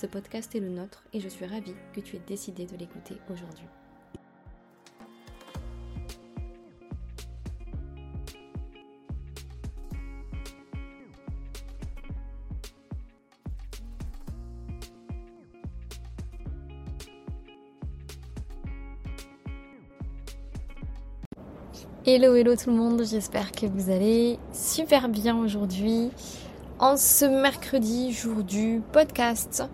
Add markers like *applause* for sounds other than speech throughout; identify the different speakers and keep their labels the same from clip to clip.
Speaker 1: Ce podcast est le nôtre et je suis ravie que tu aies décidé de l'écouter aujourd'hui. Hello hello tout le monde, j'espère que vous allez super bien aujourd'hui en ce mercredi, jour du podcast.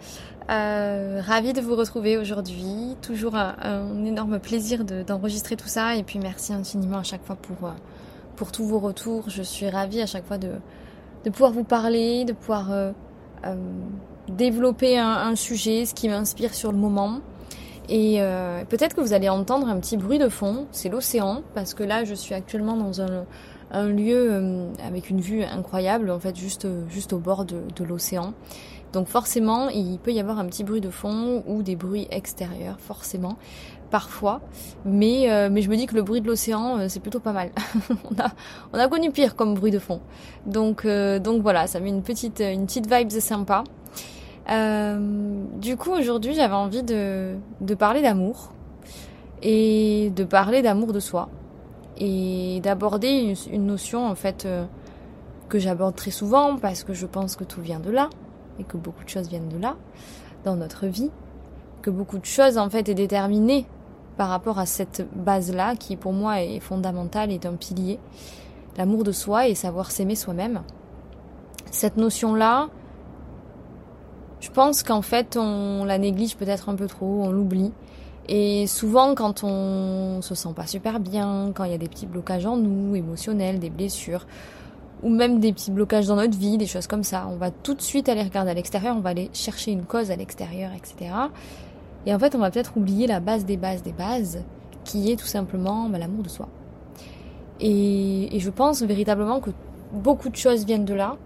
Speaker 1: Euh, ravie de vous retrouver aujourd'hui. Toujours un, énorme plaisir d'enregistrer tout ça. Et puis merci infiniment à chaque fois pour, euh, pour tous vos retours. Je suis ravie à chaque fois de, de pouvoir vous parler, de pouvoir euh, euh développer un, un, sujet, ce qui m'inspire sur le moment. Et peut-être que vous allez entendre un petit bruit de fond, c'est l'océan, parce que là je suis actuellement dans un, un lieu euh, avec une vue incroyable, en fait juste, juste au bord de, l'océan. Donc forcément, il peut y avoir un petit bruit de fond ou des bruits extérieurs, forcément, parfois. Mais, euh, mais je me dis que le bruit de l'océan, euh, c'est plutôt pas mal. *laughs* on, a, on a connu pire comme bruit de fond. Donc, euh, donc voilà, ça met une petite, une petite vibe sympa. du coup, aujourd'hui, j'avais envie de, de parler d'amour et de parler d'amour de soi et d'aborder une, notion en fait euh, que j'aborde très souvent parce que je pense que tout vient de là et que beaucoup de choses viennent de là dans notre vie, que beaucoup de choses en fait est déterminées par rapport à cette base-là qui pour moi est fondamentale, est un pilier, l'amour de soi et savoir s'aimer soi-même. Cette notion-là, je pense qu'en fait on la néglige peut-être un peu trop, on l'oublie et souvent, quand on se sent pas super bien, quand il y a des petits blocages en nous, émotionnels, des blessures, ou même des petits blocages dans notre vie, des choses comme ça, on va tout de suite aller regarder à l'extérieur, on va aller chercher une cause à l'extérieur, etc. Et en fait, on va peut-être oublier la base des bases des bases, qui est tout simplement bah, l'amour de soi. Et, et je pense véritablement que beaucoup de choses viennent de là,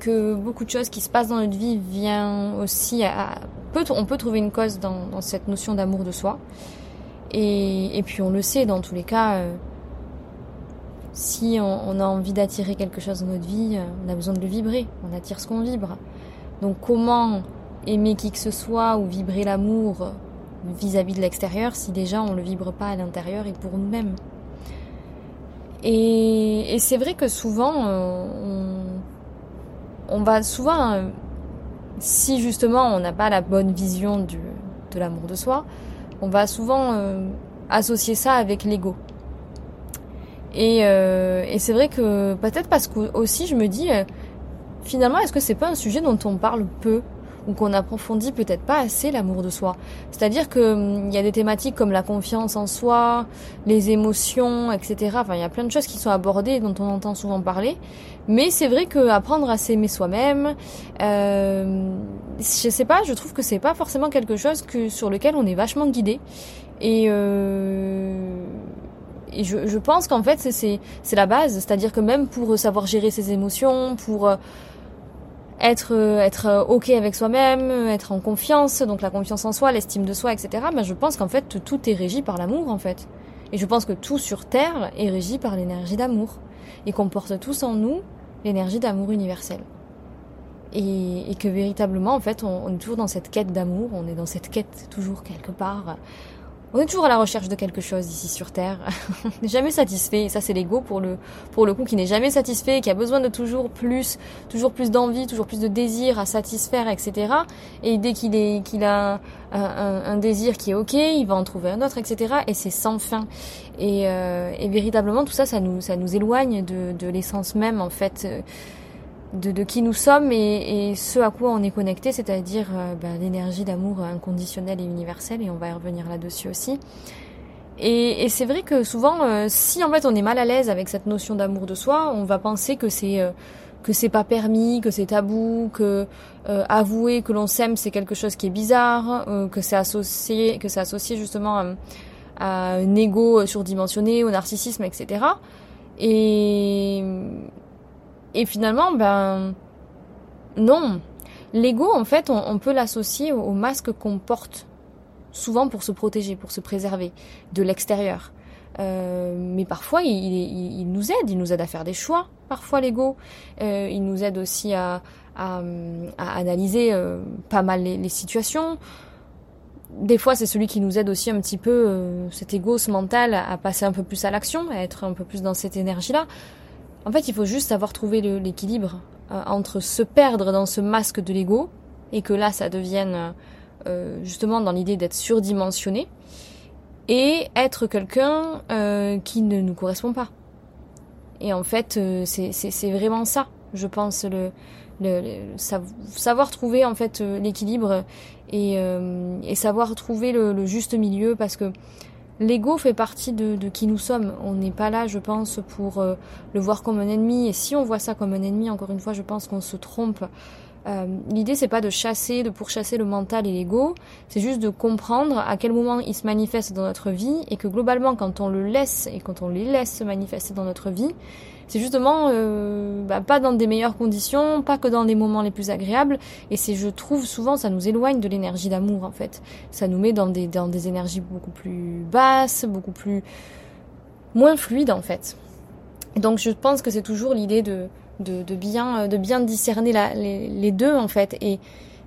Speaker 1: que beaucoup de choses qui se passent dans notre vie viennent aussi à, on peut trouver une cause dans, cette notion d'amour de soi. Et, puis on le sait, dans tous les cas, euh, si on, a envie d'attirer quelque chose dans notre vie, euh, on a besoin de le vibrer. On attire ce qu'on vibre. Donc comment aimer qui que ce soit ou vibrer l'amour vis-à-vis de l'extérieur si déjà on le vibre pas à l'intérieur et pour nous-mêmes? Et, c'est vrai que souvent euh, on, va souvent euh, si justement on n'a pas la bonne vision du, de l'amour de soi, on va souvent euh, associer ça avec l'ego. Et, euh, et c'est vrai que peut-être parce que aussi je me dis euh, finalement est-ce que c'est pas un sujet dont on parle peu? Ou qu'on approfondit peut-être pas assez l'amour de soi. C'est-à-dire que hum, il y a des thématiques comme la confiance en soi, les émotions, etc. Enfin, il y a plein de choses qui sont abordées dont on entend souvent parler. Mais c'est vrai que apprendre à s'aimer soi-même, euh, je sais pas, je trouve que c'est pas forcément quelque chose que sur lequel on est vachement guidé. Et euh, je, je pense qu'en fait c'est c'est la base, c'est-à-dire que même pour savoir gérer ses émotions, pour euh, être euh, être ok avec soi-même, être en confiance, donc la confiance en soi, l'estime de soi, etc. Mais je pense qu'en fait tout est régi par l'amour en fait. Et je pense que tout sur terre est régi par l'énergie d'amour et qu'on porte tous en nous l'énergie d'amour universel. Et, et, que véritablement en fait on, on est toujours dans cette quête d'amour, on est dans cette quête toujours quelque part on est toujours à la recherche de quelque chose ici sur Terre. *laughs* on n'est jamais satisfait. Ça, c'est l'ego pour le, pour le coup qui n'est jamais satisfait, qui a besoin de toujours plus, toujours plus d'envie, toujours plus de désir à satisfaire, etc. Et dès qu'il est, qu'il a un, désir qui est ok, il va en trouver un autre, etc. Et c'est sans fin. Et, euh, et, véritablement, tout ça, ça nous, ça nous éloigne de, de l'essence même, en fait. Euh, de, de, qui nous sommes et, et, ce à quoi on est connecté, c'est-à-dire euh, bah, l'énergie d'amour inconditionnel et universel, et on va y revenir là-dessus aussi. Et, et c'est vrai que souvent, euh, si en fait on est mal à l'aise avec cette notion d'amour de soi, on va penser que c'est euh, que c'est pas permis, que c'est tabou, que euh, avouer que l'on s'aime c'est quelque chose qui est bizarre, euh, que c'est associé, que c'est associé justement à, à, un ego surdimensionné, au narcissisme, etc. Et et finalement, ben non, l'ego en fait, on, peut l'associer au, masque qu'on porte souvent pour se protéger, pour se préserver de l'extérieur. Euh, mais parfois, il, nous aide, il nous aide à faire des choix. Parfois, l'ego, euh, il nous aide aussi à, à, à analyser euh, pas mal les, les, situations. Des fois, c'est celui qui nous aide aussi un petit peu, euh, cet ego, ce mental, à passer un peu plus à l'action, à être un peu plus dans cette énergie-là. En fait, il faut juste savoir trouver l'équilibre euh, entre se perdre dans ce masque de l'ego et que là, ça devienne euh, justement dans l'idée d'être surdimensionné et être quelqu'un euh, qui ne nous correspond pas. Et en fait, euh, c'est vraiment ça, je pense, le, le, le, savoir trouver en fait euh, l'équilibre et, euh, et, savoir trouver le, le, juste milieu parce que l'ego fait partie de, de, qui nous sommes. On n'est pas là, je pense, pour euh, le voir comme un ennemi. Et si on voit ça comme un ennemi, encore une fois, je pense qu'on se trompe. Euh, L'idée, c'est pas de chasser, de pourchasser le mental et l'ego, c'est juste de comprendre à quel moment il se manifeste dans notre vie et que globalement, quand on le laisse et quand on les laisse se manifester dans notre vie, c'est justement euh, bah, pas dans des meilleures conditions, pas que dans les moments les plus agréables. Et c'est, je trouve, souvent, ça nous éloigne de l'énergie d'amour en fait. Ça nous met dans des dans des énergies beaucoup plus basses, beaucoup plus moins fluides en fait. Donc, je pense que c'est toujours l'idée de de, bien, de bien discerner les, deux en fait. Et,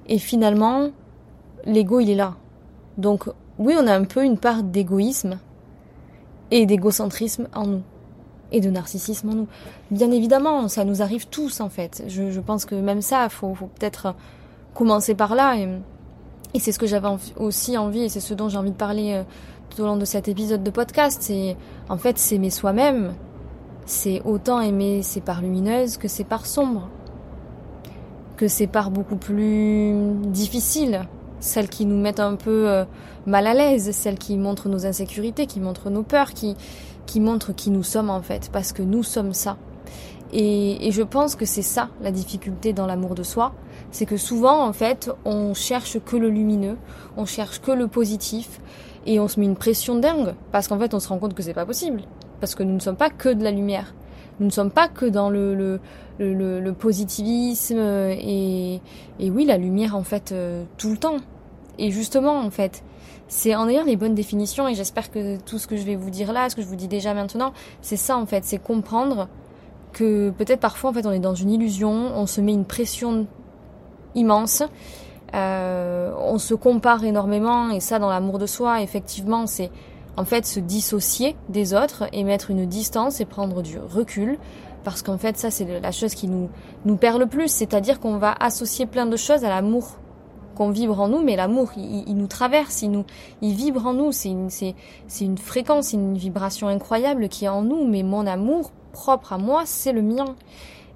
Speaker 1: et finalement, l'ego il est là. Donc oui, on a un peu une part d'égoïsme et d'égocentrisme en nous et de narcissisme en nous. Bien évidemment, ça nous arrive tous en fait. Je, pense que même ça, faut, faut peut-être commencer par là. Et, c'est ce que j'avais aussi envie et c'est ce dont j'ai envie de parler euh, tout au long de cet épisode de podcast. C'est en fait s'aimer soi-même c'est autant aimer ces parts lumineuses que ces parts sombres, que ces parts beaucoup plus difficiles, celles qui nous mettent un peu euh, mal à l'aise, celles qui montrent nos insécurités, qui montrent nos peurs, qui, qui montrent qui nous sommes en fait, parce que nous sommes ça. Et, je pense que c'est ça la difficulté dans l'amour de soi, c'est que souvent en fait on cherche que le lumineux, on cherche que le positif, et on se met une pression dingue, parce qu'en fait on se rend compte que c'est pas possible parce que nous ne sommes pas que de la lumière. Nous ne sommes pas que dans le, le positivisme et, et, oui, la lumière en fait euh, tout le temps. Et justement, en fait, c'est en ayant les bonnes définitions et j'espère que tout ce que je vais vous dire là, ce que je vous dis déjà maintenant, c'est ça en fait, c'est comprendre que peut-être parfois en fait on est dans une illusion, on se met une pression immense, euh, on se compare énormément et ça dans l'amour de soi, effectivement, c'est en fait se dissocier des autres et mettre une distance et prendre du recul parce qu'en fait ça c'est la chose qui nous nous perd le plus, c'est-à-dire qu'on va associer plein de choses à l'amour qu'on vibre en nous, mais l'amour il, il, nous traverse, il nous il vibre en nous, c'est une c'est c'est une fréquence, une vibration incroyable qui est en nous, mais mon amour propre à moi, c'est le mien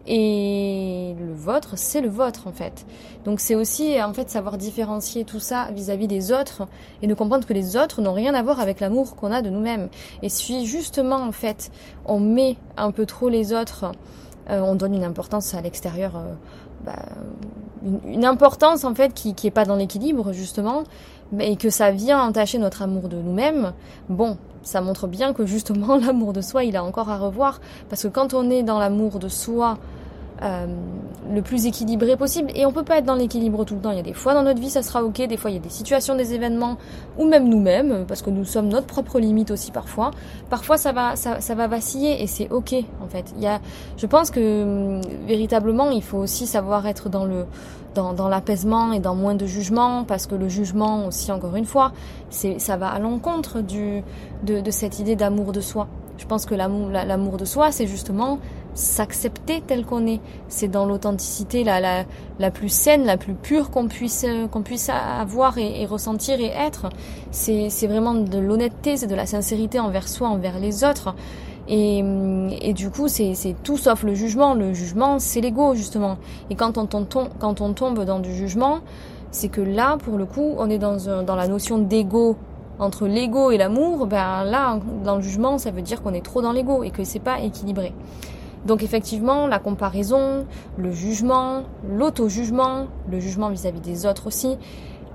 Speaker 1: et le vôtre, c'est le vôtre en fait. Donc c'est aussi en fait savoir différencier tout ça vis-à-vis -vis des autres et de comprendre que les autres n'ont rien à voir avec l'amour qu'on a de nous-mêmes. Et si justement en fait on met un peu trop les autres, euh, on donne une importance à l'extérieur, euh, bah, une, importance en fait qui qui pas dans l'équilibre justement, et que ça vient entacher notre amour de nous-mêmes. Bon, ça montre bien que justement *laughs* l'amour de soi, il a encore à revoir. Parce que quand on est dans l'amour de soi euh, le plus équilibré possible, et on peut pas être dans l'équilibre tout le temps, il y a des fois dans notre vie ça sera ok, des fois il y a des situations, des événements, ou même nous-mêmes, parce que nous sommes notre propre limite aussi parfois, parfois ça va, ça, ça va vaciller, et c'est ok en fait. Il y a, je pense que véritablement il faut aussi savoir être dans le dans, dans l'apaisement et dans moins de jugement, parce que le jugement aussi, encore une fois, c'est ça va à l'encontre du de, de cette idée d'amour de soi. Je pense que l'amour l'amour de soi, c'est justement s'accepter tel qu'on est. C'est dans l'authenticité la, la, la plus saine, la plus pure qu'on puisse qu'on puisse avoir et, ressentir et être. C'est vraiment de l'honnêteté, c'est de la sincérité envers soi, envers les autres. Et, et du coup, c'est tout sauf le jugement. Le jugement, c'est l'ego, justement. Et quand on, tombe, quand on tombe dans du jugement, c'est que là, pour le coup, on est dans, dans la notion d'ego entre l'ego et l'amour. Ben là, dans le jugement, ça veut dire qu'on est trop dans l'ego et que c'est pas équilibré. Donc effectivement, la comparaison, le jugement, l'auto-jugement, le jugement vis-à-vis des autres aussi.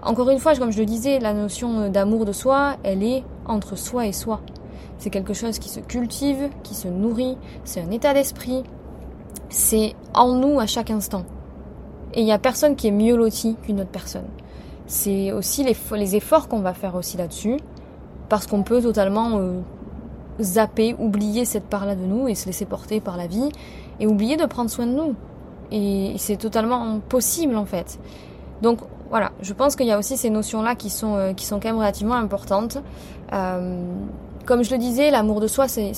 Speaker 1: Encore une fois, comme je le disais, la notion d'amour de soi, elle est entre soi et soi. C'est quelque chose qui se cultive, qui se nourrit, c'est un état d'esprit, c'est en nous à chaque instant. Et il n'y a personne qui est mieux loti qu'une autre personne. C'est aussi les, les efforts qu'on va faire aussi là-dessus, parce qu'on peut totalement euh, zapper, oublier cette part-là de nous et se laisser porter par la vie, et oublier de prendre soin de nous. Et c'est totalement possible en fait. Donc voilà, je pense qu'il y a aussi ces notions-là qui sont, euh, qui sont quand même relativement importantes. Euh, comme je le disais, l'amour de soi, c'est,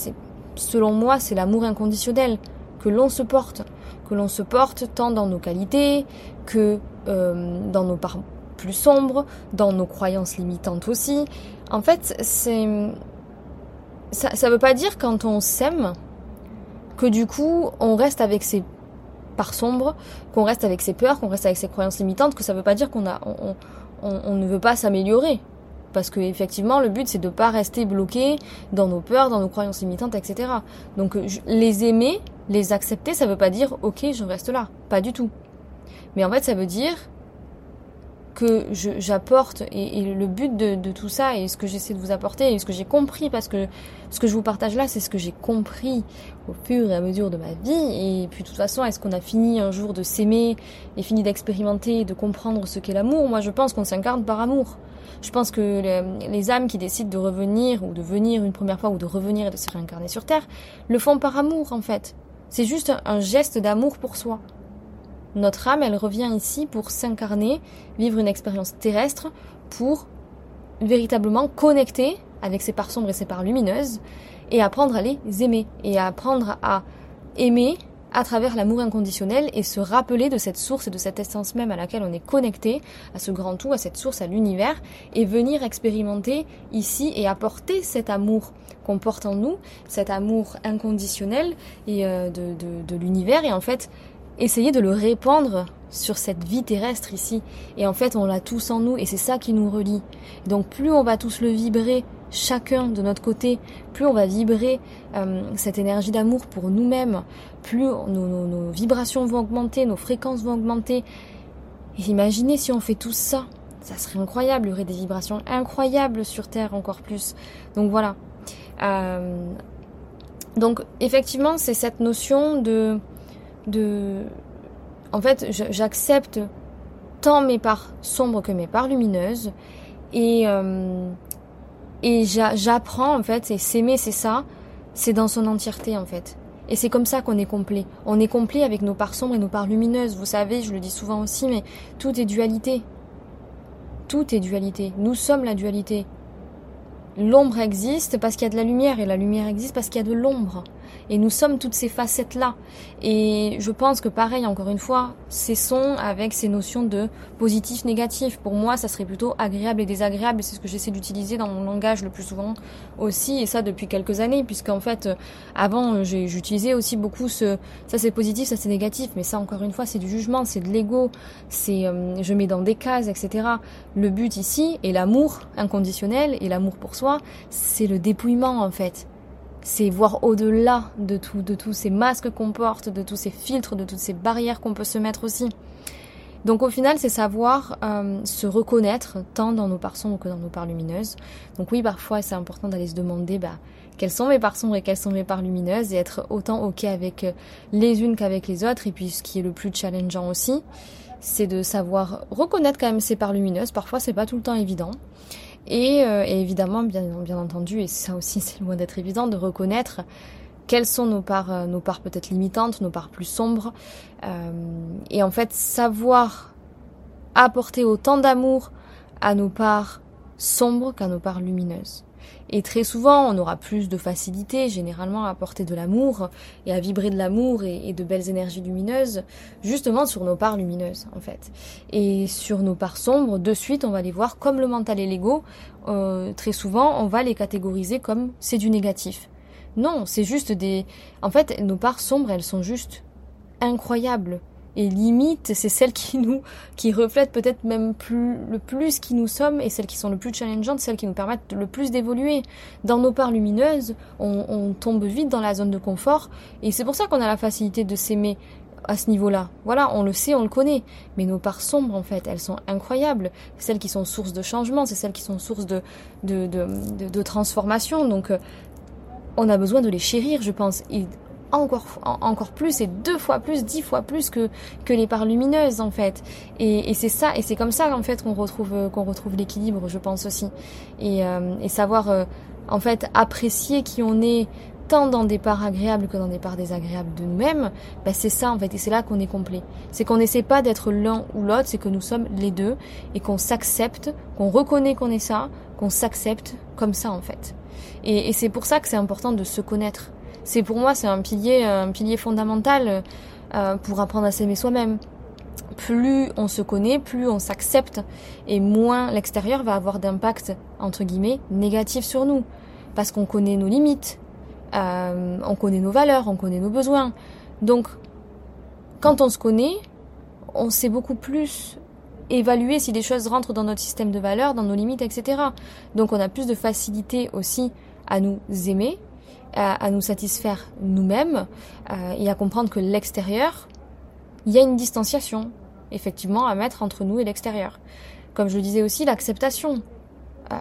Speaker 1: selon moi, c'est l'amour inconditionnel que l'on se porte, que l'on se porte tant dans nos qualités que euh, dans nos parts plus sombres, dans nos croyances limitantes aussi. En fait, c'est ça, ça veut pas dire quand on s'aime que du coup on reste avec ses parts sombres, qu'on reste avec ses peurs, qu'on reste avec ses croyances limitantes, que ça veut pas dire qu'on a on, on ne veut pas s'améliorer. Parce que effectivement, le but c'est de pas rester bloqué dans nos peurs, dans nos croyances limitantes, etc. Donc les aimer, les accepter, ça veut pas dire ok, je reste là, pas du tout. Mais en fait, ça veut dire que j'apporte et, le but de, tout ça et ce que j'essaie de vous apporter et ce que j'ai compris parce que ce que je vous partage là c'est ce que j'ai compris au fur et à mesure de ma vie. Et puis de toute façon est-ce qu'on a fini un jour de s'aimer et fini d'expérimenter de comprendre ce qu'est l'amour? Moi je pense qu'on s'incarne par amour. Je pense que les, les, âmes qui décident de revenir ou de venir une première fois ou de revenir et de se réincarner sur terre le font par amour en fait. C'est juste un geste d'amour pour soi notre âme, elle revient ici pour s'incarner, vivre une expérience terrestre, pour véritablement connecter avec ses parts sombres et ses parts lumineuses, et apprendre à les aimer, et apprendre à aimer à travers l'amour inconditionnel et se rappeler de cette source et de cette essence même à laquelle on est connecté, à ce grand tout, à cette source, à l'univers, et venir expérimenter ici et apporter cet amour qu'on porte en nous, cet amour inconditionnel et euh, de, de l'univers, et en fait essayer de le répandre sur cette vie terrestre ici. Et en fait, on l'a tous en nous et c'est ça qui nous relie. Donc plus on va tous le vibrer, chacun de notre côté, plus on va vibrer euh, cette énergie d'amour pour nous-mêmes, plus nos, vibrations vont augmenter, nos fréquences vont augmenter. Et imaginez si on fait tout ça, ça serait incroyable, il y aurait des vibrations incroyables sur Terre encore plus. Donc voilà. Euh, donc effectivement, c'est cette notion de de... En fait, j'accepte tant mes parts sombres que mes parts lumineuses. Et, euh, et j'apprends, en fait, et s'aimer, c'est ça, c'est dans son entièreté, en fait. Et c'est comme ça qu'on est complet. On est complet avec nos parts sombres et nos parts lumineuses. Vous savez, je le dis souvent aussi, mais tout est dualité. Tout est dualité. Nous sommes la dualité. L'ombre existe parce qu'il y a de la lumière et la lumière existe parce qu'il y a de l'ombre. Et nous sommes toutes ces facettes-là. Et je pense que pareil, encore une fois, cessons avec ces notions de positif, négatif. Pour moi, ça serait plutôt agréable et désagréable. C'est ce que j'essaie d'utiliser dans mon langage le plus souvent aussi. Et ça depuis quelques années, puisqu'en fait, avant, j'utilisais aussi beaucoup ce, ça c'est positif, ça c'est négatif. Mais ça, encore une fois, c'est du jugement, c'est de l'ego. C'est, euh, je mets dans des cases, etc. Le but ici, et l'amour inconditionnel, et l'amour pour soi, c'est le dépouillement, en fait c'est voir au-delà de tout, de tous ces masques qu'on porte, de tous ces filtres, de toutes ces barrières qu'on peut se mettre aussi. Donc au final, c'est savoir euh, se reconnaître tant dans nos parts sombres que dans nos parts lumineuses. Donc oui, parfois c'est important d'aller se demander bah, quelles sont mes parts sombres et quelles sont mes parts lumineuses et être autant ok avec euh, les unes qu'avec les autres. Et puis ce qui est le plus challengeant aussi, c'est de savoir reconnaître quand même ses parts lumineuses. Parfois c'est pas tout le temps évident. Euh, et, évidemment, bien, entendu, et ça aussi *laughs* c'est loin d'être évident, de reconnaître quelles sont nos parts, euh, nos parts peut-être limitantes, nos parts plus sombres, euh, et en fait savoir apporter autant d'amour à nos parts sombres qu'à nos parts lumineuses. Et très souvent, on aura plus de facilité, généralement, à apporter de l'amour et à vibrer de l'amour et, de belles énergies lumineuses, justement sur nos parts lumineuses, en fait. Et sur nos parts sombres, de suite, on va les voir comme le mental et l'ego. Euh, très souvent, on va les catégoriser comme c'est du négatif. Non, c'est juste des. En fait, nos parts sombres, elles sont juste incroyables. Et limite, c'est celles qui nous, qui reflètent peut-être même plus, le plus qui nous sommes et celles qui sont le plus challengeantes, celles qui nous permettent le plus d'évoluer. Dans nos parts lumineuses, on, on tombe vite dans la zone de confort et c'est pour ça qu'on a la facilité de s'aimer à ce niveau-là. Voilà, on le sait, on le connaît. Mais nos parts sombres, en fait, elles sont incroyables. Celles qui sont source de changement, c'est celles qui sont source de, de, de, transformation. Donc, euh, on a besoin de les chérir, je pense. Encore, encore plus, et deux fois plus, dix fois plus que, que les parts lumineuses, en fait. Et, et c'est ça, et c'est comme ça, en fait, qu'on retrouve, euh, qu'on retrouve l'équilibre, je pense aussi. Et, euh, et savoir, en fait, apprécier qui on est, tant dans des parts agréables que dans des parts désagréables de nous-mêmes, ben c'est ça en fait, et c'est là qu'on est complet. C'est qu'on n'essaie pas d'être l'un ou l'autre, c'est que nous sommes les deux, et qu'on s'accepte, qu'on reconnaît qu'on est ça, qu'on s'accepte comme ça en fait. Et, c'est pour ça que c'est important de se connaître. C'est pour moi, c'est un pilier, un pilier fondamental euh, pour apprendre à s'aimer soi-même. Plus on se connaît, plus on s'accepte, et moins l'extérieur va avoir d'impact entre guillemets négatif sur nous, parce qu'on connaît nos limites, euh, on connaît nos valeurs, on connaît nos besoins. Donc, quand on se connaît, on sait beaucoup plus évaluer si des choses rentrent dans notre système de valeurs, dans nos limites, etc. Donc, on a plus de facilité aussi à nous aimer, à, nous satisfaire nous-mêmes euh, et à comprendre que l'extérieur, il y a une distanciation, effectivement, à mettre entre nous et l'extérieur. Comme je le disais aussi, l'acceptation. Euh,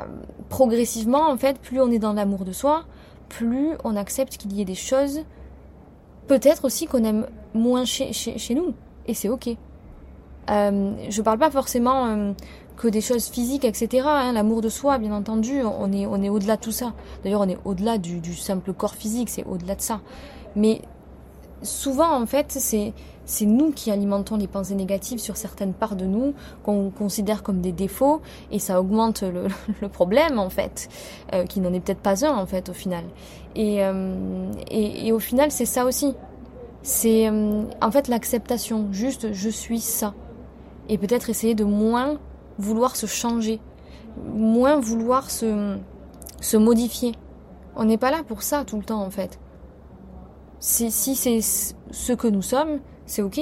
Speaker 1: progressivement, en fait, plus on est dans l'amour de soi, plus on accepte qu'il y ait des choses, peut-être aussi qu'on aime moins chez, chez, nous. Et c'est ok. Euh, je parle pas forcément euh, que des choses physiques, etc. Hein. L'amour de soi, bien entendu, on est, on est au-delà de tout ça. D'ailleurs, on est au-delà du, simple corps physique, c'est au-delà de ça. Mais souvent, en fait, c'est nous qui alimentons les pensées négatives sur certaines parts de nous qu'on considère comme des défauts et ça augmente le, *laughs* problème en fait, euh, qui n'en est peut-être pas un en fait au final. Et, euh, et, au final c'est ça aussi. C'est euh, en fait l'acceptation, juste je suis ça. Et peut-être essayer de moins vouloir se changer, moins vouloir se, se modifier. On n'est pas là pour ça tout le temps en fait. Si, c'est ce que nous sommes, c'est ok.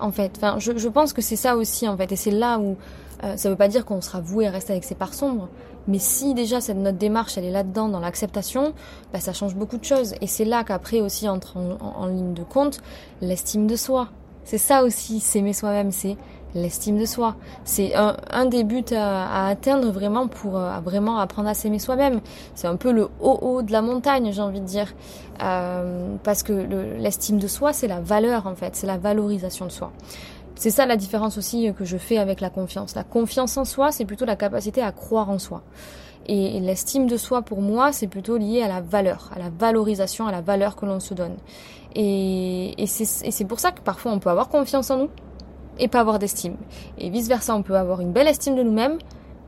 Speaker 1: En fait, enfin, je, je pense que c'est ça aussi en fait, et c'est là où euh, ça veut pas dire qu'on sera voué à rester avec ses parts sombres, mais si déjà cette notre démarche elle est là-dedans dans l'acceptation, bah, ça change beaucoup de choses, et c'est là qu'après aussi entre en ligne de compte l'estime de soi. C'est ça aussi, s'aimer soi-même, c'est l'estime de soi. C'est un, un, des buts à, atteindre vraiment pour euh, vraiment apprendre à s'aimer soi-même. C'est un peu le haut haut de la montagne, j'ai envie de dire, euh, parce que l'estime de soi, c'est la valeur en fait, c'est la valorisation de soi. C'est ça la différence aussi que je fais avec la confiance. La confiance en soi, c'est plutôt la capacité à croire en soi. Et, l'estime de soi, pour moi, c'est plutôt lié à la valeur, à la valorisation, à la valeur que l'on se donne. Et, et c'est pour ça que parfois on peut avoir confiance en nous, et pas avoir d'estime. Et vice versa, on peut avoir une belle estime de nous-mêmes,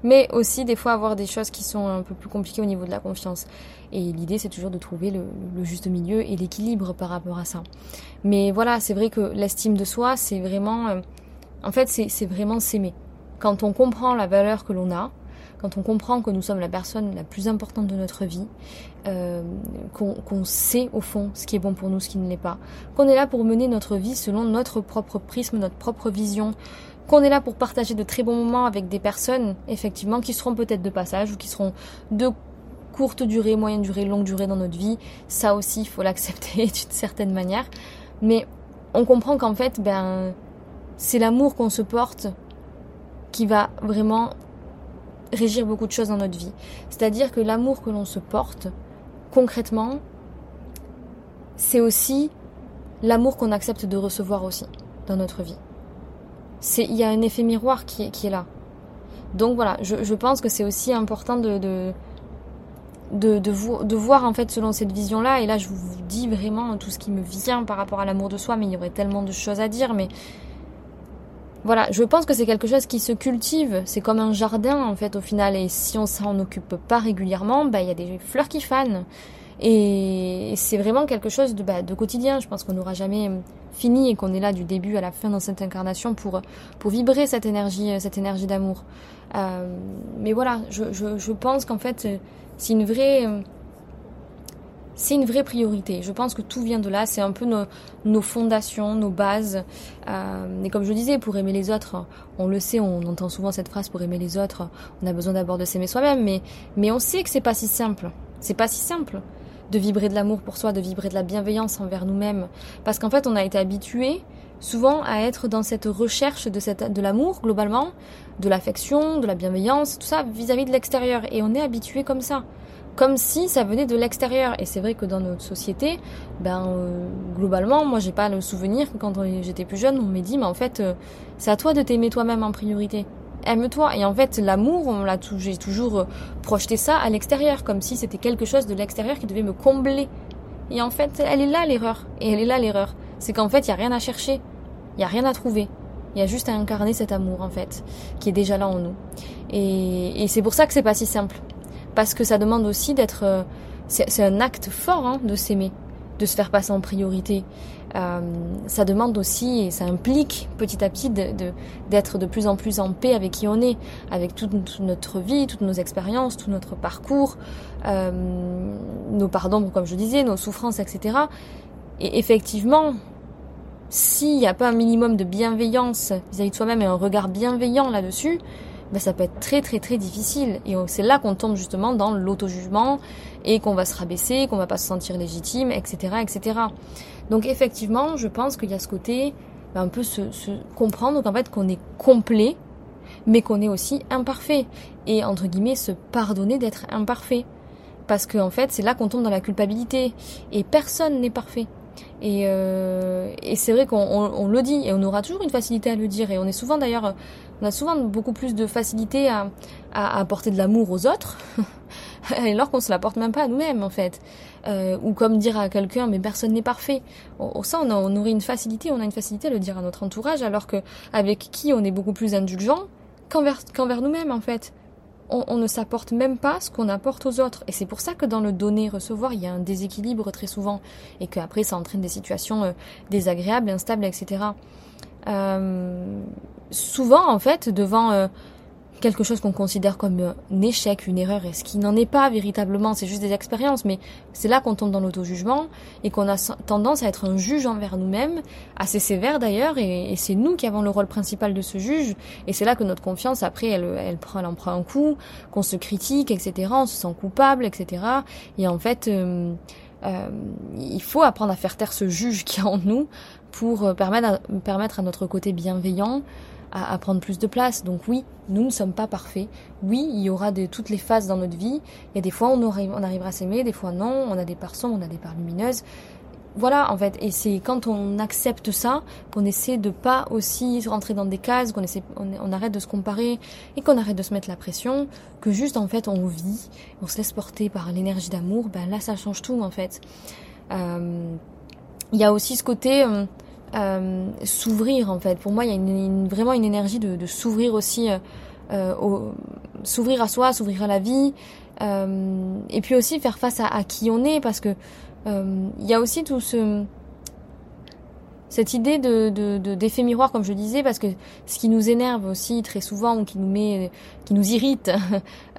Speaker 1: mais aussi des fois avoir des choses qui sont un peu plus compliquées au niveau de la confiance. Et l'idée, c'est toujours de trouver le, juste milieu et l'équilibre par rapport à ça. Mais voilà, c'est vrai que l'estime de soi, c'est vraiment, euh, en fait, c'est vraiment s'aimer. Quand on comprend la valeur que l'on a, quand on comprend que nous sommes la personne la plus importante de notre vie, euh, qu'on sait au fond ce qui est bon pour nous, ce qui ne l'est pas, qu'on est là pour mener notre vie selon notre propre prisme, notre propre vision, qu'on est là pour partager de très bons moments avec des personnes, effectivement, qui seront peut-être de passage ou qui seront de courte durée, moyenne durée, longue durée dans notre vie. Ça aussi, il faut l'accepter *laughs* d'une certaine manière. Mais on comprend qu'en fait, ben, c'est l'amour qu'on se porte qui va vraiment régir beaucoup de choses dans notre vie. C'est-à-dire que l'amour que l'on se porte, concrètement, c'est aussi l'amour qu'on accepte de recevoir aussi dans notre vie. C'est, il y a un effet miroir qui est, qui est là. Donc voilà, je, pense que c'est aussi important de, de, de, voir en fait selon cette vision-là. Et là, je vous dis vraiment tout ce qui me vient par rapport à l'amour de soi, mais il y aurait tellement de choses à dire. Mais voilà, je pense que c'est quelque chose qui se cultive. C'est comme un jardin en fait au final. Et si on s'en occupe pas régulièrement, bah il y a des fleurs qui fanent. Et c'est vraiment quelque chose de, bah, de quotidien. Je pense qu'on n'aura jamais fini et qu'on est là du début à la fin dans cette incarnation pour pour vibrer cette énergie, cette énergie d'amour. Euh, mais voilà, je, je, je pense qu'en fait c'est une vraie c'est une vraie priorité. Je pense que tout vient de là. C'est un peu nos, nos, fondations, nos bases. Euh, et comme je disais, pour aimer les autres, on le sait, on entend souvent cette phrase pour aimer les autres, on a besoin d'abord de s'aimer soi-même. Mais, mais on sait que c'est pas si simple. C'est pas si simple de vibrer de l'amour pour soi, de vibrer de la bienveillance envers nous-mêmes. Parce qu'en fait, on a été habitué souvent à être dans cette recherche de, de l'amour globalement, de l'affection, de la bienveillance, tout ça vis-à-vis -vis de l'extérieur. Et on est habitué comme ça comme si ça venait de l'extérieur. Et c'est vrai que dans notre société, ben euh, globalement, moi j'ai pas le souvenir que quand j'étais plus jeune, on m'a dit mais en fait euh, c'est à toi de t'aimer toi-même en priorité. Aime-toi. Et en fait, l'amour, on l'a j'ai toujours euh, projeté ça à l'extérieur, comme si c'était quelque chose de l'extérieur qui devait me combler. Et en fait, elle est là l'erreur. Et elle est là l'erreur. C'est qu'en fait, il y a rien à chercher. Il y a rien à trouver. Il y a juste à incarner cet amour en fait, qui est déjà là en nous. Et, et c'est pour ça que c'est pas si simple parce que ça demande aussi d'être... Euh, c'est un acte fort hein, de s'aimer, de se faire passer en priorité. Euh, ça demande aussi, et ça implique petit à petit d'être de, plus en plus en paix avec qui on est, avec toute, notre vie, toutes nos expériences, tout notre parcours, euh, nos pardons, comme je disais, nos souffrances, etc. Et effectivement, s'il n'y a pas un minimum de bienveillance vis-à-vis -vis de soi-même et un regard bienveillant là-dessus, ben ça peut être très très très difficile. Et c'est là qu'on tombe justement dans l'auto-jugement et qu'on va se rabaisser, qu'on va pas se sentir légitime, etc., etc. Donc effectivement, je pense qu'il y a ce côté ben, un peu se, se comprendre qu'en fait qu'on est complet, mais qu'on est aussi imparfait et entre guillemets se pardonner d'être imparfait. Parce qu'en en fait, c'est là qu'on tombe dans la culpabilité et personne n'est parfait. Et, euh, et c'est vrai qu'on on, le dit et on aura toujours une facilité à le dire et on est souvent d'ailleurs on a souvent beaucoup plus de facilité à, à, apporter de l'amour aux autres, *laughs* alors qu'on se l'apporte même pas à nous-mêmes en fait. Euh, ou comme dire à quelqu'un mais personne n'est parfait. Au, ça on, on, aurait une facilité, on a une facilité à le dire à notre entourage, alors que avec qui on est beaucoup plus indulgent qu'envers qu'envers nous-mêmes en fait. On, on, ne s'apporte même pas ce qu'on apporte aux autres. Et c'est pour ça que dans le donner-recevoir, il y a un déséquilibre très souvent. Et qu'après, ça entraîne des situations euh, désagréables, instables, etc. Euh, souvent, en fait, devant euh, quelque chose qu'on considère comme un échec, une erreur, et ce qui n'en est pas véritablement, c'est juste des expériences, mais c'est là qu'on tombe dans l'auto-jugement et qu'on a tendance à être un juge envers nous-mêmes, assez sévère d'ailleurs, et, c'est nous qui avons le rôle principal de ce juge, et c'est là que notre confiance, après, elle, elle, prend, elle en prend un coup, qu'on se critique, etc., on se sent coupable, etc., et en fait... Euh, euh, il faut apprendre à faire taire ce juge qui est en nous pour permettre à, permettre à notre côté bienveillant à, prendre plus de place. Donc oui, nous ne sommes pas parfaits. Oui, il y aura de toutes les phases dans notre vie. Il y a des fois on, on arrivera à s'aimer, des fois non. On a des parts sombres, on a des parts lumineuses. Voilà, en fait, et c'est quand on accepte ça qu'on essaie de pas aussi rentrer dans des cases, qu'on essaie, on, arrête de se comparer et qu'on arrête de se mettre la pression, que juste en fait on vit, on se laisse porter par l'énergie d'amour. Ben là, ça change tout en fait. Euh, il y a aussi ce côté euh, euh, s'ouvrir en fait. Pour moi, il y a vraiment une énergie de, s'ouvrir aussi, euh, euh s'ouvrir à soi, s'ouvrir à la vie, et puis aussi faire face à, qui on est, parce que il y a aussi tout ce cette idée de, de, d'effet miroir, comme je disais, parce que ce qui nous énerve aussi très souvent ou qui nous met, qui nous irrite, *laughs*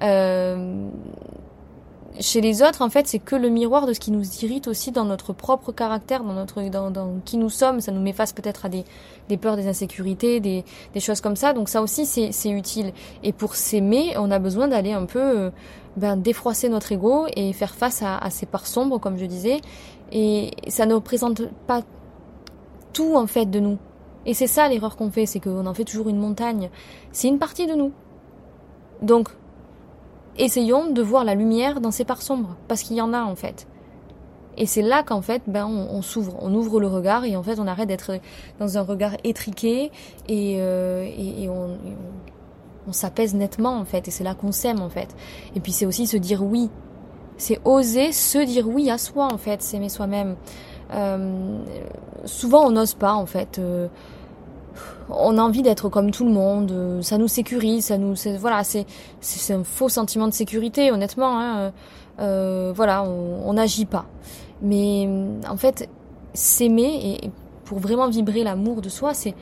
Speaker 1: chez les autres, en fait, c'est que le miroir de ce qui nous irrite aussi dans notre propre caractère, dans notre, dans, dans qui nous sommes. Ça nous met face peut-être à des, des peurs, des insécurités, des, des choses comme ça. Donc ça aussi, c'est, c'est utile. Et pour s'aimer, on a besoin d'aller un peu, euh, ben, défroisser notre ego et faire face à, à ces parts sombres, comme je disais. Et ça ne représente pas tout, en fait, de nous. Et c'est ça l'erreur qu'on fait, c'est qu'on en fait toujours une montagne. C'est une partie de nous. Donc, essayons de voir la lumière dans ces parts sombres, parce qu'il y en a en fait. Et c'est là qu'en fait, ben, on, s'ouvre, on ouvre le regard et en fait, on arrête d'être dans un regard étriqué et, euh, et, on, on, s'apaise nettement en fait. Et c'est là qu'on s'aime en fait. Et puis c'est aussi se dire oui. C'est oser se dire oui à soi en fait, s'aimer soi-même. Euh, souvent, on n'ose pas en fait. Euh, on a envie d'être comme tout le monde, euh, ça nous sécurise, ça nous, voilà, c'est c'est un faux sentiment de sécurité, honnêtement. Hein, euh, euh voilà, on n'agit pas. Mais en fait, s'aimer et pour vraiment vibrer l'amour de soi, c'est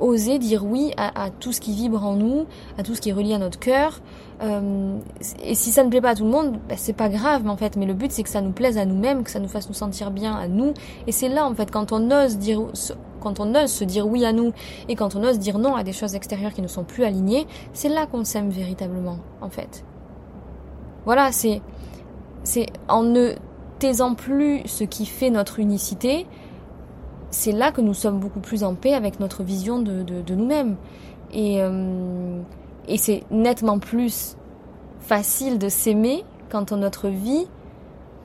Speaker 1: oser dire oui à, tout ce qui vibre en nous, à tout ce qui est relié à notre cœur. Et si ça ne plaît pas à tout le monde, ben, c'est pas grave en fait. Mais le but c'est que ça nous plaise à nous-mêmes, que ça nous fasse nous sentir bien à nous. Et c'est là en fait quand on ose dire, quand on ose se dire oui à nous et quand on ose dire non à des choses extérieures qui ne sont plus alignées, c'est là qu'on s'aime véritablement en fait. Voilà, c'est c'est en ne taisant plus ce qui fait notre unicité, c'est là que nous sommes beaucoup plus en paix avec notre vision de, nous-mêmes. Et, euh, et c'est nettement plus facile de s'aimer quand notre vie,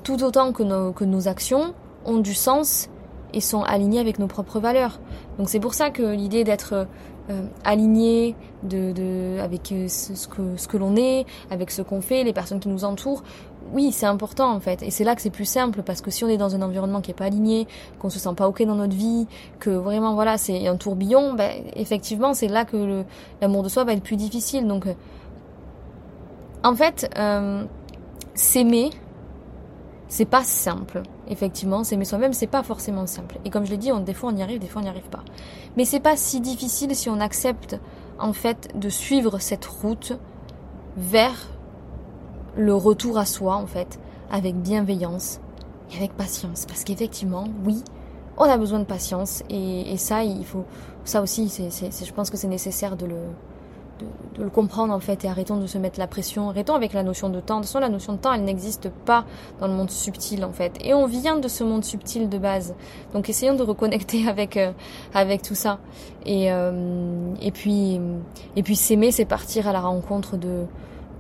Speaker 1: tout autant que nos, que nos actions, ont du sens et sont alignées avec nos propres valeurs. Donc c'est pour ça que l'idée d'être euh, aligné de, avec euh, ce, que, ce que l'on est, avec ce qu'on fait, les personnes qui nous entourent, oui, c'est important en fait. Et c'est là que c'est plus simple parce que si on est dans un environnement qui est pas aligné, qu'on se sent pas ok dans notre vie, que vraiment voilà c'est un tourbillon, ben, effectivement c'est là que l'amour de soi va être plus difficile. Donc euh, en fait, euh, s'aimer, c'est pas simple. Effectivement, s'aimer soi-même, c'est pas forcément simple. Et comme je l'ai dit, on, des fois on y arrive, des fois on n'y arrive pas. Mais c'est pas si difficile si on accepte en fait de suivre cette route vers le retour à soi, en fait, avec bienveillance et avec patience. Parce qu'effectivement, oui, on a besoin de patience et, ça, il faut, ça aussi, c'est, je pense que c'est nécessaire de le, de, le comprendre en fait et arrêtons de se mettre la pression, arrêtons avec la notion de temps. De toute façon, la notion de temps, elle n'existe pas dans le monde subtil en fait. Et on vient de ce monde subtil de base. Donc essayons de reconnecter *laughs* avec euh, avec tout ça. Et euh, et puis et puis s'aimer, c'est partir à la rencontre de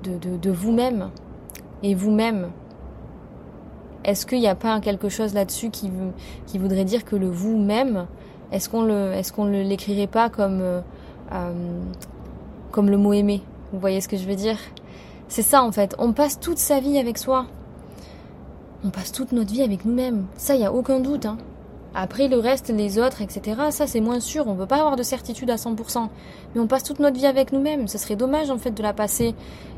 Speaker 1: de, de, vous-même et vous-même. Est-ce qu'il n'y a pas quelque chose là-dessus qui, qui voudrait dire que le vous-même, est-ce qu'on le, est-ce qu'on l'écrirait pas comme, euh, euh, comme le mot aimer Vous voyez ce que je veux dire? C'est ça en fait. On passe toute sa vie avec soi. On passe toute notre vie avec nous-mêmes. Ça, il n'y a aucun doute. Hein. Après, le reste, les autres, etc., ça c'est moins sûr, on ne peut pas avoir de certitude à 100%. Mais on passe toute notre vie avec nous-mêmes. Ce serait dommage en fait de la passer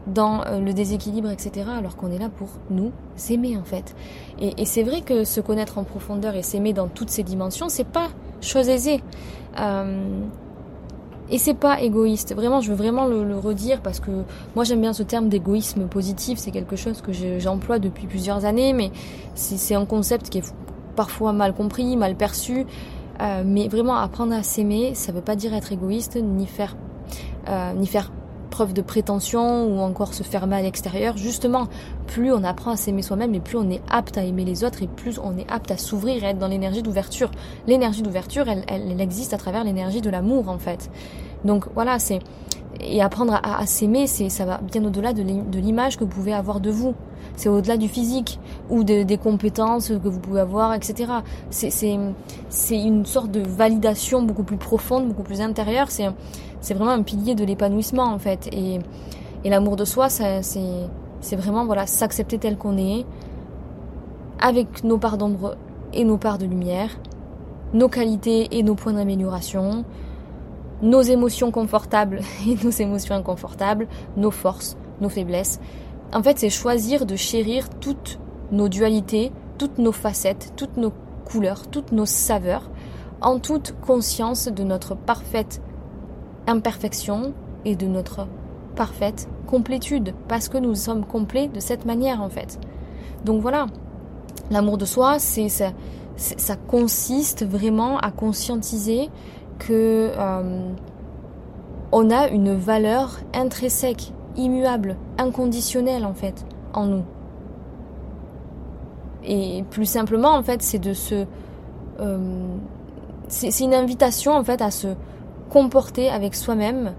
Speaker 1: dans euh, le déséquilibre, etc., alors qu'on est là pour nous s'aimer en fait. Et, c'est vrai que se connaître en profondeur et s'aimer dans toutes ces dimensions, c'est pas chose aisée. Euh, et c'est pas égoïste. Vraiment, je veux vraiment le, redire parce que moi j'aime bien ce terme d'égoïsme positif. C'est quelque chose que j'emploie depuis plusieurs années, mais c'est un concept qui est parfois mal compris, mal perçu. Euh, mais vraiment apprendre à s'aimer, ça veut pas dire être égoïste, ni faire, euh, ni faire preuve de prétention ou encore se fermer à l'extérieur. Justement, plus on apprend à s'aimer soi-même et plus on est apte à aimer les autres et plus on est apte à s'ouvrir et être dans l'énergie d'ouverture. L'énergie d'ouverture, elle, elle, existe à travers l'énergie de l'amour en fait. Donc voilà, c'est et apprendre à, s'aimer, c'est ça va bien au-delà de l'image que vous pouvez avoir de vous. C'est au-delà du physique ou des compétences que vous pouvez avoir, etc. C'est une sorte de validation beaucoup plus profonde, beaucoup plus intérieure. C'est vraiment un pilier de l'épanouissement en fait. Et, et l'amour de soi, c'est vraiment voilà s'accepter tel qu'on est, avec nos parts d'ombre et nos parts de lumière, nos qualités et nos points d'amélioration, nos émotions confortables *laughs* et nos émotions inconfortables, nos forces, nos faiblesses. En fait, c'est choisir de chérir toutes nos dualités, toutes nos facettes, toutes nos couleurs, toutes nos saveurs, en toute conscience de notre parfaite imperfection et de notre parfaite complétude, parce que nous sommes complets de cette manière en fait. Donc voilà, l'amour de soi, c'est ça, ça consiste vraiment à conscientiser que euh, on a une valeur intrinsèque, immuable, inconditionnelle en fait en nous. Et plus simplement en fait, c'est de se euh, c'est une invitation en fait à se comporter avec soi-même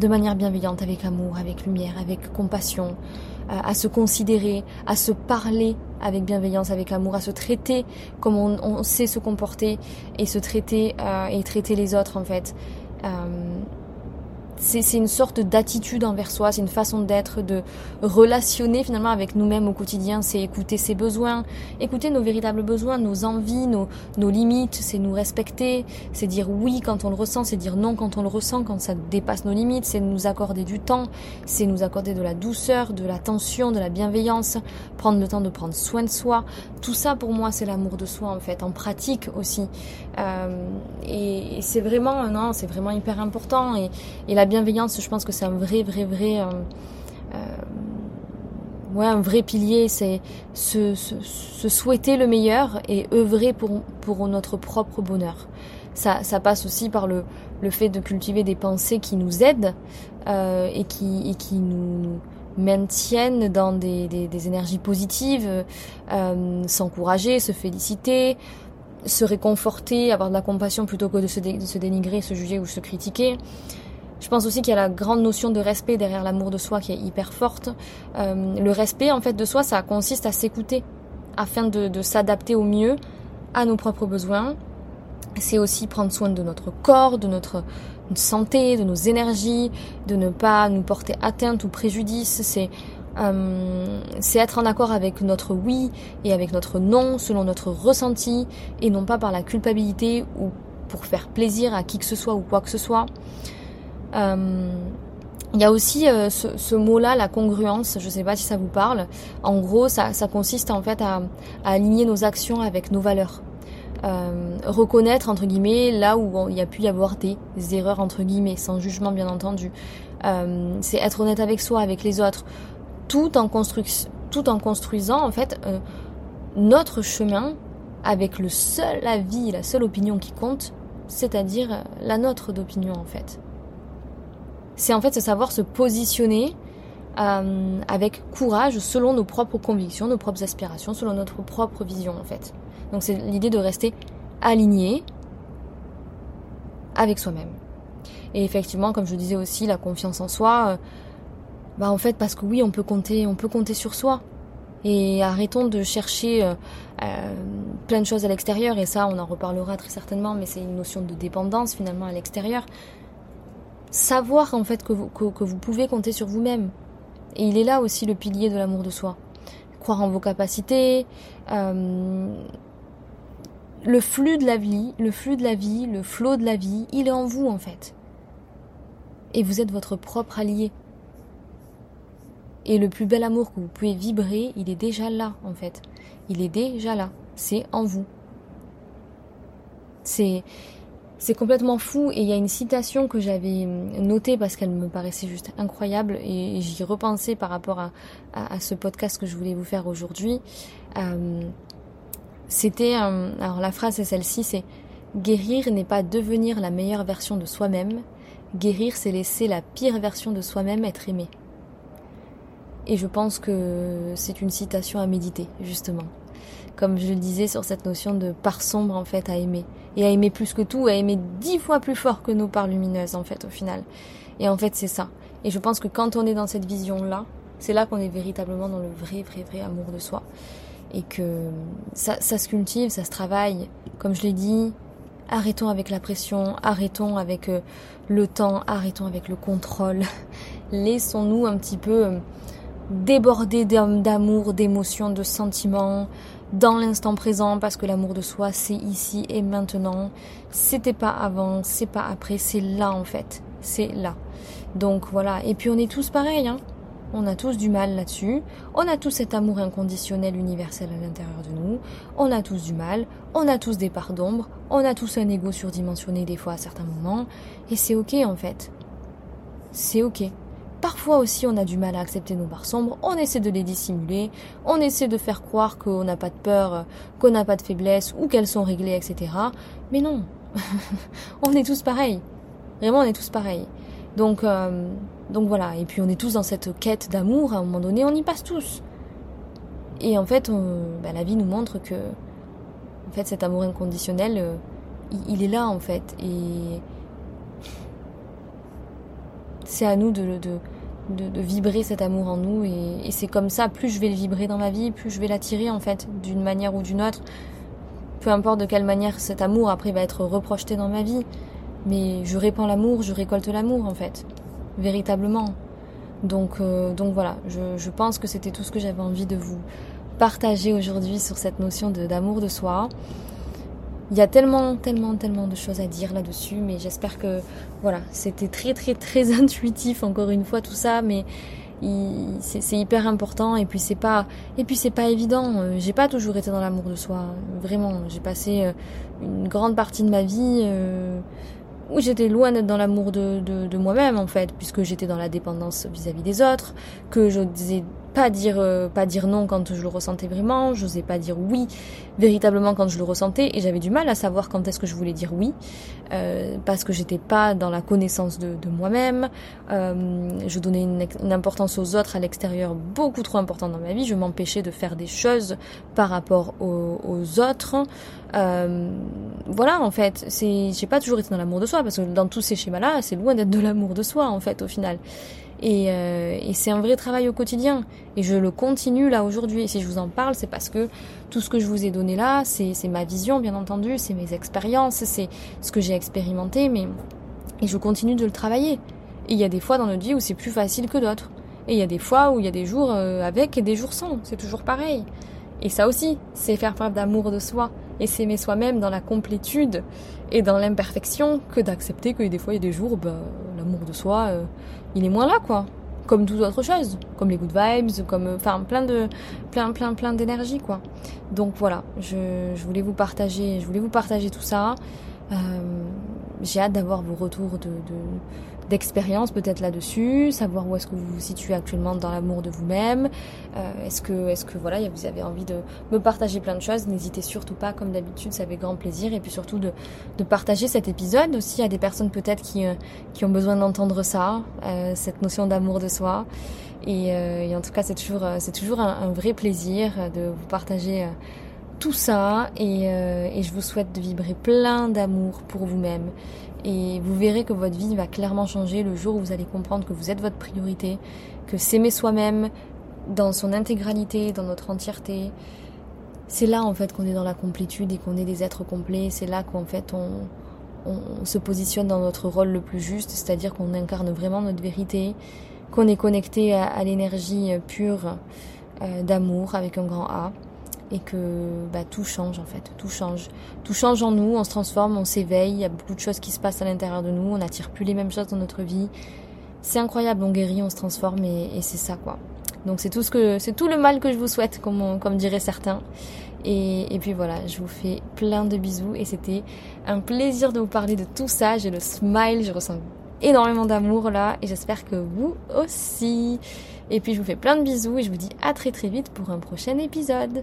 Speaker 1: de manière bienveillante, avec amour, avec lumière, avec compassion, à se considérer, à se parler avec bienveillance, avec amour, à se traiter comme on, sait se comporter et se traiter euh, et traiter les autres en fait. Euh, c'est une sorte d'attitude envers soi, c'est une façon d'être, de relationner finalement avec nous-mêmes au quotidien, c'est écouter ses besoins, écouter nos véritables besoins, nos envies, nos, nos limites, c'est nous respecter, c'est dire oui quand on le ressent, c'est dire non quand on le ressent, quand ça dépasse nos limites, c'est nous accorder du temps, c'est nous accorder de la douceur, de l'attention, de la bienveillance, prendre le temps de prendre soin de soi. Tout ça pour moi c'est l'amour de soi en fait, en pratique aussi. Euh, et, et c'est vraiment, non, c'est vraiment hyper important et, et la bienveillance, je pense que c'est un vrai, vrai, vrai, euh, euh, ouais, un vrai pilier. C'est se, souhaiter le meilleur et œuvrer pour, pour notre propre bonheur. Ça, ça passe aussi par le, le fait de cultiver des pensées qui nous aident euh, et, qui, et qui nous maintiennent dans des, des, énergies positives, s'encourager, se féliciter, se réconforter, avoir de la compassion plutôt que de se dénigrer, se juger ou se critiquer. Je pense aussi qu'il y a la grande notion de respect derrière l'amour de soi qui est hyper forte. Euh, le respect en fait de soi, ça consiste à s'écouter afin de, de s'adapter au mieux à nos propres besoins. C'est aussi prendre soin de notre corps, de notre santé, de nos énergies, de ne pas nous porter atteinte ou préjudice. C'est euh, c'est être en accord avec notre oui et avec notre non selon notre ressenti et non pas par la culpabilité ou pour faire plaisir à qui que ce soit ou quoi que ce soit. Euh, il y a aussi euh, ce, ce mot-là, la congruence. Je ne sais pas si ça vous parle. En gros, ça, ça consiste en fait à, à, aligner nos actions avec nos valeurs. Euh, reconnaître entre guillemets là où il y a pu y avoir des, erreurs entre guillemets, sans jugement bien entendu. Euh, c'est être honnête avec soi, avec les autres, tout en, tout en construisant en fait euh, notre chemin avec le seul avis, la seule opinion qui compte, c'est-à-dire la nôtre d'opinion en fait c'est en fait se savoir se positionner euh, avec courage selon nos propres convictions, nos propres aspirations, selon notre propre vision en fait. Donc c'est l'idée de rester aligné avec soi-même. Et effectivement, comme je disais aussi, la confiance en soi, euh, bah en fait parce que oui, on peut compter, on peut compter sur soi. Et arrêtons de chercher euh, plein de choses à l'extérieur, et ça on en reparlera très certainement, mais c'est une notion de dépendance finalement à l'extérieur savoir en fait que vous, que, vous pouvez compter sur vous-même. Et il est là aussi le pilier de l'amour de soi. Croire en vos capacités, euh, le flux de la vie, le flux de la vie, le flot de la vie, il est en vous en fait. Et vous êtes votre propre allié. Et le plus bel amour que vous pouvez vibrer, il est déjà là en fait. Il est déjà là. C'est en vous. C'est c'est complètement fou et il y a une citation que j'avais notée parce qu'elle me paraissait juste incroyable et j'y repensais par rapport à, ce podcast que je voulais vous faire aujourd'hui. Euh, C'était, euh, alors la phrase c'est celle-ci, c'est guérir n'est pas devenir la meilleure version de soi-même, guérir c'est laisser la pire version de soi-même être aimé. Et je pense que c'est une citation à méditer justement comme je le disais, sur cette notion de part sombre en fait à aimer. Et à aimer plus que tout, à aimer dix fois plus fort que nos parts lumineuses en fait au final. Et en fait c'est ça. Et je pense que quand on est dans cette vision-là, c'est là qu'on est véritablement dans le vrai, vrai, vrai amour de soi. Et que ça, ça se cultive, ça se travaille. Comme je l'ai dit, arrêtons avec la pression, arrêtons avec euh, le temps, arrêtons avec le contrôle. *laughs* Laissons-nous un petit peu euh, déborder d'amour, d'émotions, de sentiments, dans l'instant présent parce que l'amour de soi c'est ici et maintenant. C'était pas avant, c'est pas après, c'est là en fait. C'est là. Donc voilà. Et puis on est tous pareils, hein. On a tous du mal là-dessus. On a tous cet amour inconditionnel universel à l'intérieur de nous. On a tous du mal. On a tous des parts d'ombre. On a tous un ego surdimensionné des fois à certains moments. Et c'est ok en fait. C'est ok. Parfois aussi, on a du mal à accepter nos barres sombres, on essaie de les dissimuler, on essaie de faire croire qu'on n'a pas de peur, qu'on n'a pas de faiblesse ou qu'elles sont réglées, etc. Mais non, *laughs* on est tous pareils. Vraiment, on est tous pareils. Donc, euh, donc voilà. Et puis, on est tous dans cette quête d'amour. À un moment donné, on y passe tous. Et en fait, bah, la vie nous montre que, en fait, cet amour inconditionnel, euh, il, est là, en fait. Et c'est à nous de, de, de, vibrer cet amour en nous et, c'est comme ça, plus je vais le vibrer dans ma vie, plus je vais l'attirer en fait, d'une manière ou d'une autre. Peu importe de quelle manière cet amour après va être reprojeté dans ma vie, mais je répands l'amour, je récolte l'amour en fait. véritablement. Donc, euh, donc voilà, je, je pense que c'était tout ce que j'avais envie de vous partager aujourd'hui sur cette notion d'amour de, soi. Il y a tellement, tellement, tellement de choses à dire là-dessus, mais j'espère que voilà, c'était très, très, très *laughs* intuitif encore une fois tout ça, mais c'est hyper important et puis c'est pas et puis c'est pas évident. Euh, j'ai pas toujours été dans l'amour de soi vraiment. J'ai passé euh, une grande partie de ma vie euh, où j'étais loin d'être dans l'amour de, moi-même en fait puisque j'étais dans la dépendance vis-à-vis des autres que je disais pas dire euh, pas dire non quand je le ressentais vraiment, j'osais pas dire oui véritablement quand je le ressentais et j'avais du mal à savoir quand est-ce que je voulais dire oui euh, parce que j'étais pas dans la connaissance de, de moi-même. Euh, je donnais une, une, importance aux autres à l'extérieur beaucoup trop importante dans ma vie. Je m'empêchais de faire des choses par rapport aux, aux autres. Euh, voilà en fait, c'est j'ai pas toujours été dans l'amour de soi parce que dans tous ces schémas-là, c'est loin d'être de l'amour de soi en fait au final. Et, euh, et c'est un vrai travail au quotidien. Et je le continue là aujourd'hui. Et si je vous en parle, c'est parce que tout ce que je vous ai donné là, c'est ma vision, bien entendu, c'est mes expériences, c'est ce que j'ai expérimenté, mais et je continue de le travailler. Et il y a des fois dans notre vie où c'est plus facile que d'autres. Et il y a des fois où il y a des jours euh, avec et des jours sans. C'est toujours pareil. Et ça aussi, c'est faire preuve d'amour de soi et s'aimer soi-même dans la complétude et dans l'imperfection que d'accepter que des fois il y a des jours, bah, l'amour de soi, euh, il est moins là, quoi. Comme toute autre chose, comme les good vibes, comme, euh, enfin, plein plein, plein, plein d'énergie, quoi. Donc voilà, je, voulais vous partager, je voulais vous partager tout ça. Euh, j'ai hâte d'avoir vos retours de d'expérience peut-être là-dessus, savoir où est-ce que vous vous situez actuellement dans l'amour de vous-même. Euh, est-ce que, est-ce que voilà, vous avez envie de me partager plein de choses? N'hésitez surtout pas, comme d'habitude, ça fait grand plaisir. Et puis surtout de, de partager cet épisode aussi à des personnes peut-être qui, euh, qui ont besoin d'entendre ça, euh, cette notion d'amour de soi. Et, et, en tout cas, c'est toujours, c'est toujours un, un, vrai plaisir de vous partager tout ça. Et, et je vous souhaite de vibrer plein d'amour pour vous-même et vous verrez que votre vie va clairement changer le jour où vous allez comprendre que vous êtes votre priorité, que s'aimer soi-même dans son intégralité, dans notre entièreté, c'est là en fait qu'on est dans la complétude et qu'on est des êtres complets, c'est là qu'en fait on, on, se positionne dans notre rôle le plus juste, c'est-à-dire qu'on incarne vraiment notre vérité, qu'on est connecté à, à l'énergie pure euh, d'amour avec un grand A et que bah, tout change en fait, tout change. Tout change en nous, on se transforme, on s'éveille, il y a beaucoup de choses qui se passent à l'intérieur de nous, on n'attire plus les mêmes choses dans notre vie. C'est incroyable, on guérit, on se transforme et, c'est ça quoi. Donc c'est tout ce que c'est tout le mal que je vous souhaite comme diraient certains. Et puis voilà, je vous fais plein de bisous et c'était un plaisir de vous parler de tout ça. J'ai le smile, je ressens énormément d'amour là et j'espère que vous aussi. Et puis je vous fais plein de bisous et je vous dis à très très vite pour un prochain épisode.